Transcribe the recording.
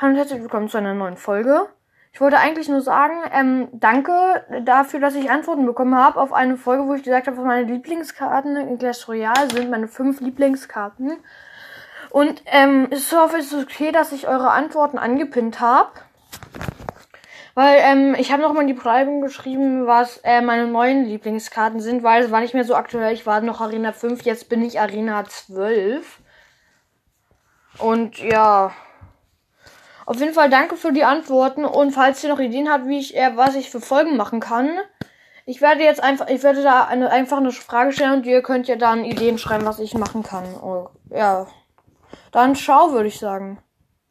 Hallo und herzlich willkommen zu einer neuen Folge. Ich wollte eigentlich nur sagen, ähm, danke dafür, dass ich Antworten bekommen habe auf eine Folge, wo ich gesagt habe, was meine Lieblingskarten in Clash Royale sind, meine fünf Lieblingskarten. Und ähm, ich hoffe, es ist okay, dass ich eure Antworten angepinnt habe. Weil ähm, ich habe nochmal in die Beschreibung geschrieben, was äh, meine neuen Lieblingskarten sind, weil es war nicht mehr so aktuell. Ich war noch Arena 5, jetzt bin ich Arena 12. Und ja. Auf jeden Fall danke für die Antworten und falls ihr noch Ideen habt, wie ich, äh, was ich für Folgen machen kann, ich werde jetzt einfach, ich werde da eine, einfach eine Frage stellen und ihr könnt ja dann Ideen schreiben, was ich machen kann. Oh, ja. Dann schau, würde ich sagen.